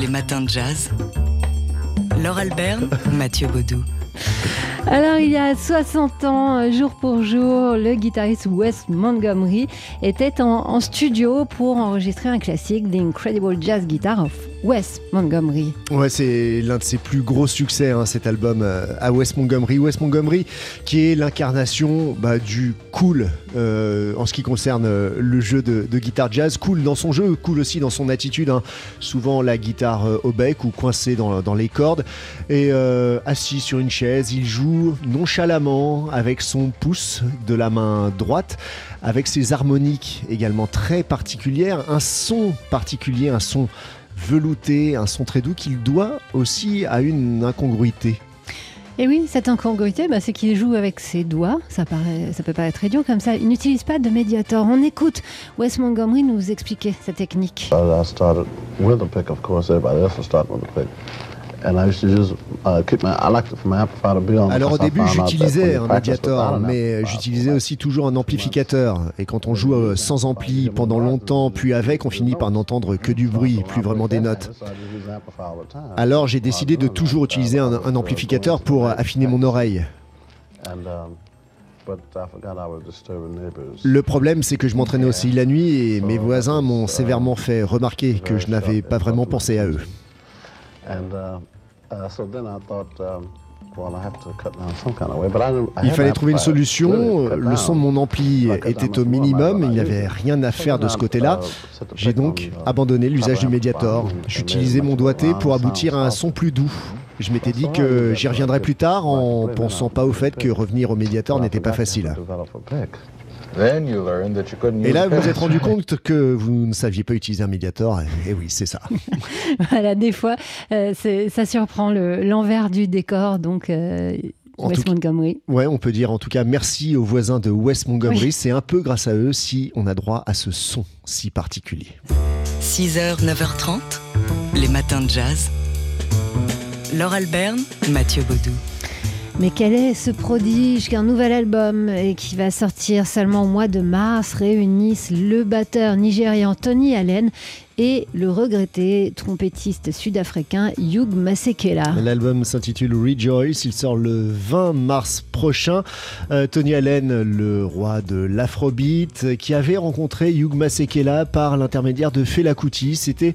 Les matins de jazz. Laure Alberne, Mathieu Baudou. Alors, il y a 60 ans, jour pour jour, le guitariste Wes Montgomery était en, en studio pour enregistrer un classique, The Incredible Jazz Guitar of Wes Montgomery. Ouais, c'est l'un de ses plus gros succès, hein, cet album euh, à Wes Montgomery. Wes Montgomery, qui est l'incarnation bah, du cool euh, en ce qui concerne euh, le jeu de, guitare jazz. Cool dans son jeu, cool aussi dans son attitude. Hein. Souvent la guitare au bec ou coincée dans, dans les cordes. Et assis sur une chaise, il joue nonchalamment avec son pouce de la main droite, avec ses harmoniques également très particulières, un son particulier, un son velouté, un son très doux qu'il doit aussi à une incongruité. Et oui, cette incongruité, bah, c'est qu'il joue avec ses doigts. Ça, paraît, ça peut paraître idiot comme ça. Il n'utilise pas de médiator. On écoute Wes Montgomery nous expliquer sa technique. I started with a pick, of course. Everybody else was starting with a pick. Alors au début j'utilisais un médiator, mais j'utilisais aussi toujours un amplificateur. Et quand on joue euh, sans ampli pendant longtemps, puis avec, on finit par n'entendre que du bruit, plus vraiment des notes. Alors j'ai décidé de toujours utiliser un, un amplificateur pour affiner mon oreille. Le problème, c'est que je m'entraînais aussi la nuit et mes voisins m'ont sévèrement fait remarquer que je n'avais pas vraiment pensé à eux. Il fallait trouver une solution. Le son de mon ampli était au minimum. Il n'y avait rien à faire de ce côté-là. J'ai donc abandonné l'usage du médiator. J'utilisais mon doigté pour aboutir à un son plus doux. Je m'étais dit que j'y reviendrais plus tard en pensant pas au fait que revenir au médiator n'était pas facile. Et là, vous vous êtes rendu compte que vous ne saviez pas utiliser un médiator. Et oui, c'est ça. voilà, des fois, euh, ça surprend l'envers du décor. Donc. Euh, West Montgomery. Ouais, on peut dire en tout cas merci aux voisins de West Montgomery. Oui. C'est un peu grâce à eux si on a droit à ce son si particulier. 6h, 9h30, les matins de jazz. Laure Alberne, Mathieu Baudou. Mais quel est ce prodige qu'un nouvel album et qui va sortir seulement au mois de mars réunissent le batteur nigérian Tony Allen et le regretté trompettiste sud-africain Hugh Masekela. L'album s'intitule Rejoice, il sort le 20 mars prochain. Euh, Tony Allen, le roi de l'afrobeat, qui avait rencontré Hugh Masekela par l'intermédiaire de Fela Kuti. C'était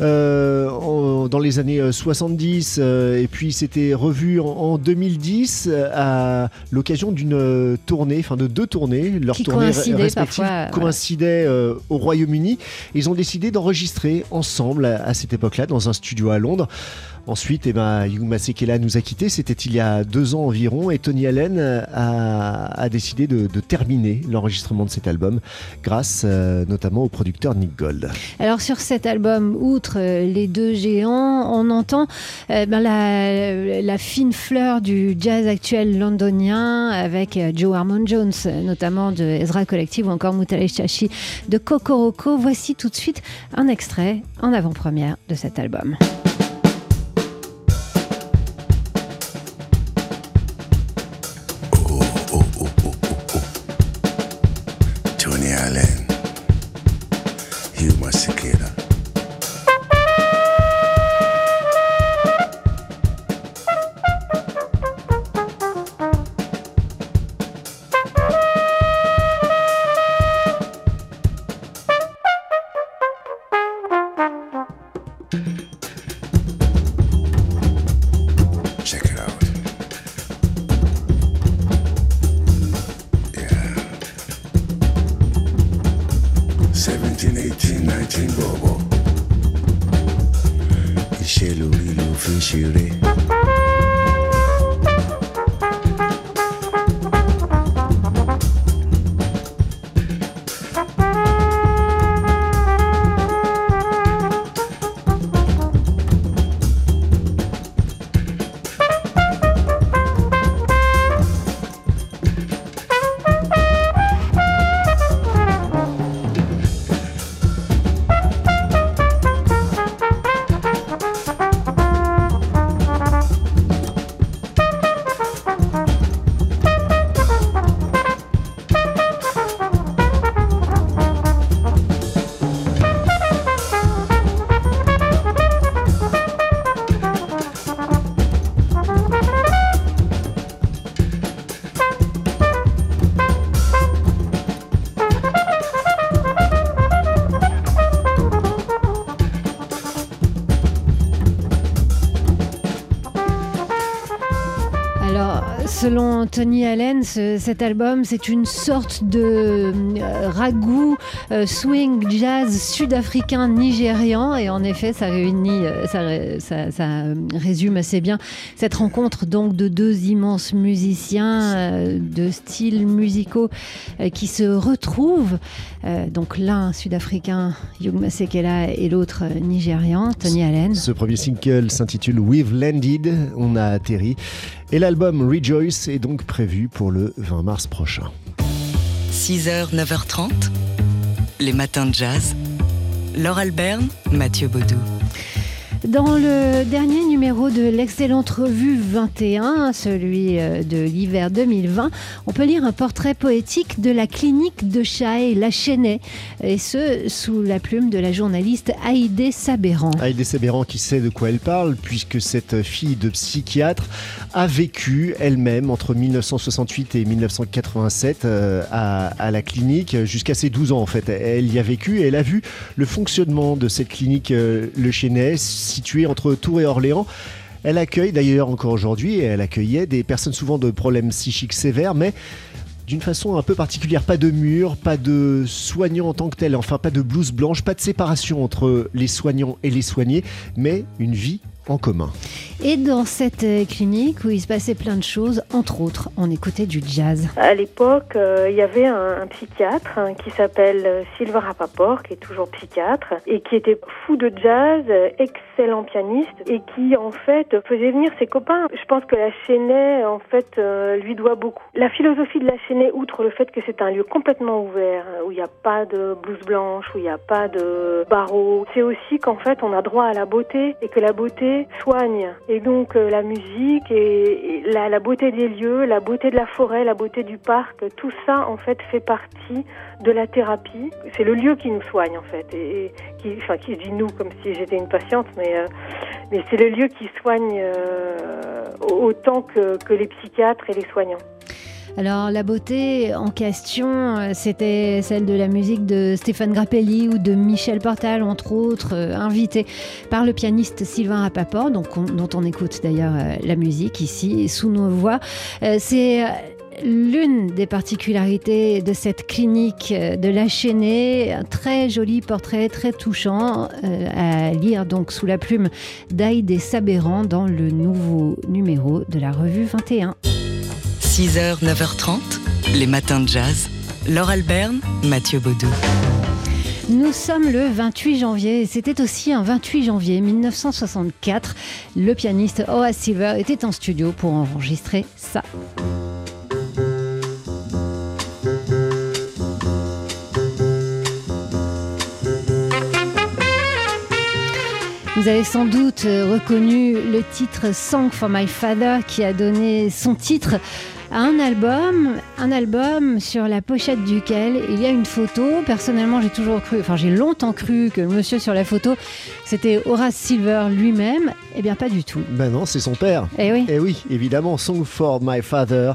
euh, dans les années 70 euh, et puis c'était revu en, en 2010 à l'occasion d'une tournée, enfin de deux tournées. Leurs qui tournées respectives coïncidaient voilà. au Royaume-Uni. Ils ont décidé d'enregistrer ensemble à cette époque-là dans un studio à Londres. Ensuite, eh ben, Hugh Masekela nous a quittés, c'était il y a deux ans environ, et Tony Allen a, décidé de, terminer l'enregistrement de cet album grâce euh, notamment au producteur Nick Gold. Alors sur cet album, outre les deux géants, on entend euh, ben, la, fine fleur du jazz actuel londonien avec euh, Joe Harmon Jones, notamment de Ezra Collective ou encore Mutale Chachi de Kokoroko. Voici tout de suite un extrait en avant-première de cet album. Selon Tony Allen, ce- cet album, c'est une sorte de euh, ragoût euh, swing jazz sud-africain nigérian. Et en effet, ça réunit, euh, ça, ré- ça- ça, euh, résume assez bien cette rencontre donc de deux immenses musiciens euh, de styles musicaux qui se retrouvent. Donc l'un sud-africain, Hugh Masekela, et l'autre nigérian, Tony Allen. Ce premier single s'intitule We've Landed, on a atterri. Et l'album Rejoice est donc prévu pour le 20 mars prochain. 6h, 9h30, les matins de jazz. Laure Alberne, Mathieu Baudou. Dans le dernier numéro de l'excellente revue 21, celui euh, de l'hiver 2020, on peut lire un portrait poétique de la clinique de Chaille, la Chênaie, et ce, sous la plume de la journaliste Haïdé Sabéran. Haïdé Sabéran qui sait de quoi elle parle, puisque cette fille de psychiatre a vécu elle-même entre 1968 et 1987 euh, à, à la clinique, jusqu'à ses 12 ans en fait. Elle y a vécu et elle a vu le fonctionnement de cette clinique euh, Le Chesnay, située entre Tours et Orléans. Elle accueille d'ailleurs encore aujourd'hui, elle accueillait des personnes souvent de problèmes psychiques sévères, mais d'une façon un peu particulière. Pas de mur, pas de soignants en tant que tel, enfin pas de blouse blanche, pas de séparation entre les soignants et les soignés, mais une vie en commun. Et dans cette euh, clinique où il se passait plein de choses, entre autres, on écoutait du jazz. À l'époque, euh, il y avait un, un psychiatre hein, qui s'appelle euh, Sylvain Rappaport, qui est toujours psychiatre, et qui était fou de jazz, excellent pianiste, et qui en fait faisait venir ses copains. Je pense que la Chênaie, en fait, euh, lui doit beaucoup. La philosophie de la Chênaie, outre le fait que c'est un lieu complètement ouvert, hein, où il n'y a pas de blouse blanche, où il n'y a pas de barreaux, c'est aussi qu'en fait, on a droit à la beauté, et que la beauté soigne. Et donc, euh, la musique et, la, beauté des lieux, la beauté de la forêt, la beauté du parc, tout ça, en fait, fait partie de la thérapie. C'est le lieu qui nous soigne, en fait. Et, et qui, enfin, qui dit nous comme si j'étais une patiente, mais, euh, mais c'est le lieu qui soigne euh, autant que, que les psychiatres et les soignants. Alors la beauté en question, euh, c'était celle de la musique de Stéphane Grappelli ou de Michel Portal, entre autres, euh, invités par le pianiste Sylvain Rapaport, dont on écoute d'ailleurs euh, la musique ici, sous nos voix. C'est l'une des particularités de cette clinique de la Chênaie, un très joli portrait, très touchant, à lire donc sous la plume d'Aïdé Sabéran dans le nouveau numéro de la revue 21. 6h, 9h30, les matins de jazz. Laure Alberne, Mathieu Baudou. Nous sommes le 28 janvier et c'était aussi un 28 janvier 1964. Le pianiste Horace Silver était en studio pour enregistrer ça. Vous avez sans doute reconnu le titre Song for My Father qui a donné son titre à un album, un album sur la pochette duquel il y a une photo. Personnellement, j'ai toujours cru, enfin j'ai longtemps cru que le monsieur sur la photo, c'était Horace Silver lui-même. Eh bien, pas du tout. Ben non, c'est son père. Eh oui. Et oui, évidemment, Song for My Father.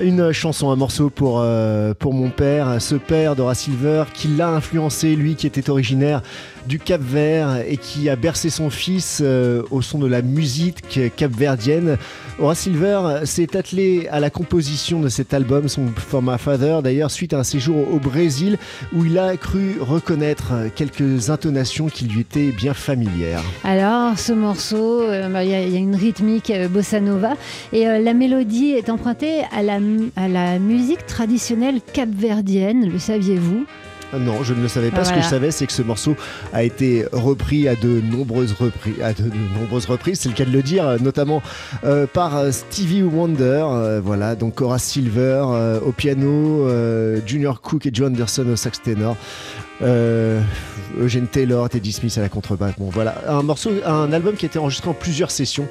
Une chanson, un morceau pour, euh, pour mon père, ce père d'Horace Silver qui l'a influencé, lui qui était originaire du Cap Vert et qui a bercé son fils euh, au son de la musique capverdienne. Horace Silver s'est attelé à la composition de cet album, Song for My Father, d'ailleurs suite à un séjour au Brésil où il a cru reconnaître quelques intonations qui lui étaient bien familières. Alors, ce morceau, euh, bah, il y, a- une rythmique euh, bossa nova et euh, la mélodie est empruntée à la, à la musique traditionnelle capverdienne. Le saviez-vous? Non, je ne le savais pas. Ah, Ce que je savais, c'est que ce morceau a été repris à de nombreuses reprises, à de, de nombreuses reprises, c'est le cas de le dire, euh, notamment euh, par euh, Stevie Wonder. euh, voilà, donc Horace Silver euh, au piano, euh, Junior Cook et Joe Anderson au sax ténor. Euh, Eugene Taylor, Teddy Smith à la contrebasse. Bon, voilà, un morceau, un album qui a été enregistré en plusieurs sessions,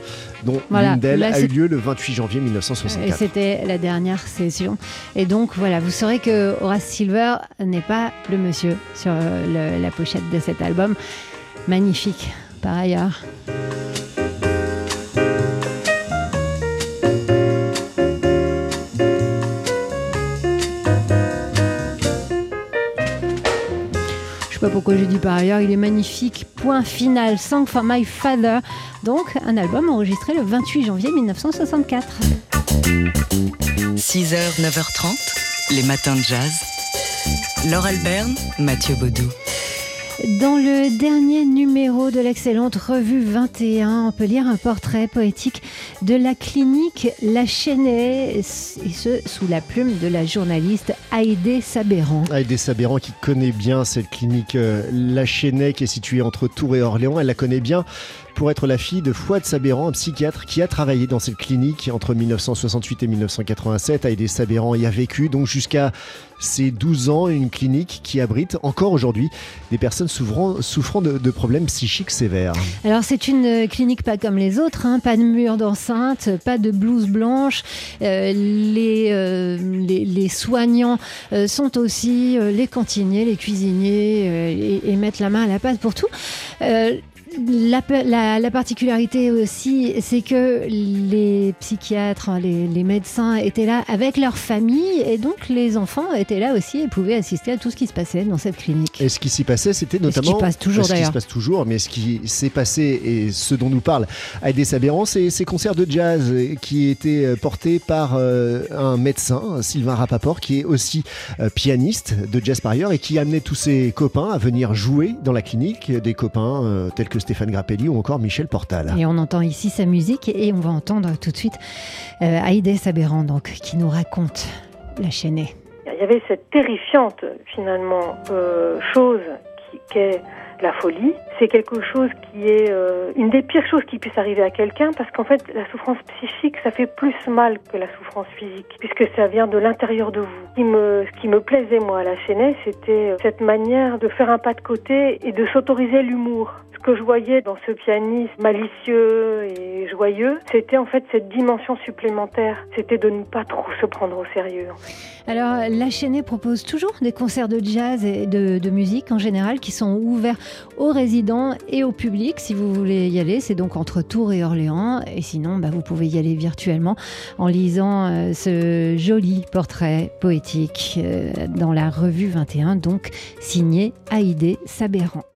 dont Voilà, l'une d'elles a eu lieu le 28 janvier Et 1964. c'était la dernière session. Et donc voilà, vous saurez que Horace Silver n'est pas le monsieur sur euh, le- la pochette de cet album. Magnifique, par ailleurs. Pourquoi j'ai dit par ailleurs, il est magnifique. Point final, Song for My Father. Donc un album enregistré le 28 janvier 1964. 6h, 9h30, les matins de jazz. Laure Alberne, Mathieu Baudou. Dans le dernier numéro de l'excellente revue 21, on peut lire un portrait poétique de la clinique La Chênaie, et ce sous la plume de la journaliste Haïdé Sabéran. Haïdé Sabéran qui connaît bien cette clinique euh, La Chênaie qui est située entre Tours et Orléans. Elle la connaît bien pour être la fille de Fouad Sabéran, un psychiatre qui a travaillé dans cette clinique entre 1968 et 1987. Haïdé Sabéran y a vécu donc jusqu'à ses 12 ans, une clinique qui abrite encore aujourd'hui des personnes souffrant, souffrant de, de, problèmes psychiques sévères. Alors c'est une clinique pas comme les autres, hein, pas de mur d'enceinte, pas de blouse blanche. Euh, les, euh, les, soignants euh, sont aussi les cantiniers, les cuisiniers et, mettent la main à la pâte pour tout. La, la, la, particularité aussi, c'est que les psychiatres, les, les, médecins étaient là avec leur famille et donc les enfants étaient là aussi et pouvaient assister à tout ce qui se passait dans cette clinique. Et ce qui s'y passait, c'était notamment... Ce qui passe toujours d'ailleurs. Ce qui se passe toujours, mais ce qui s'est passé et ce dont nous parle Aïdé Sabéran, c'est ces concerts de jazz qui étaient portés par euh, un médecin, Sylvain Rapaport, qui est aussi euh, pianiste de jazz par ailleurs et qui amenait tous ses copains à venir jouer dans la clinique, des copains euh, tels que Stéphane Grappelli ou encore Michel Portal. Et on entend ici sa musique et on va entendre tout de suite euh, Sabéran donc, qui nous raconte la chaînée. Il y avait cette terrifiante finalement euh, chose qu'est la folie. C'est quelque chose qui est euh, une des pires choses qui puisse arriver à quelqu'un parce qu'en fait la souffrance psychique ça fait plus mal que la souffrance physique puisque ça vient de l'intérieur de vous. Ce qui me, ce qui me plaisait moi à la chaînée c'était cette manière de faire un pas de côté et de s'autoriser l'humour que je voyais dans ce pianiste malicieux et joyeux, c'était en fait cette dimension supplémentaire. C'était de ne pas trop se prendre au sérieux. Alors, la chaînée propose toujours des concerts de jazz et de, musique en général qui sont ouverts aux résidents et au public. Si vous voulez y aller, c'est donc entre Tours et Orléans. Et sinon, bah, vous pouvez y aller virtuellement en lisant euh, ce joli portrait poétique euh, dans la revue 21, donc signé Haïdé Sabéran.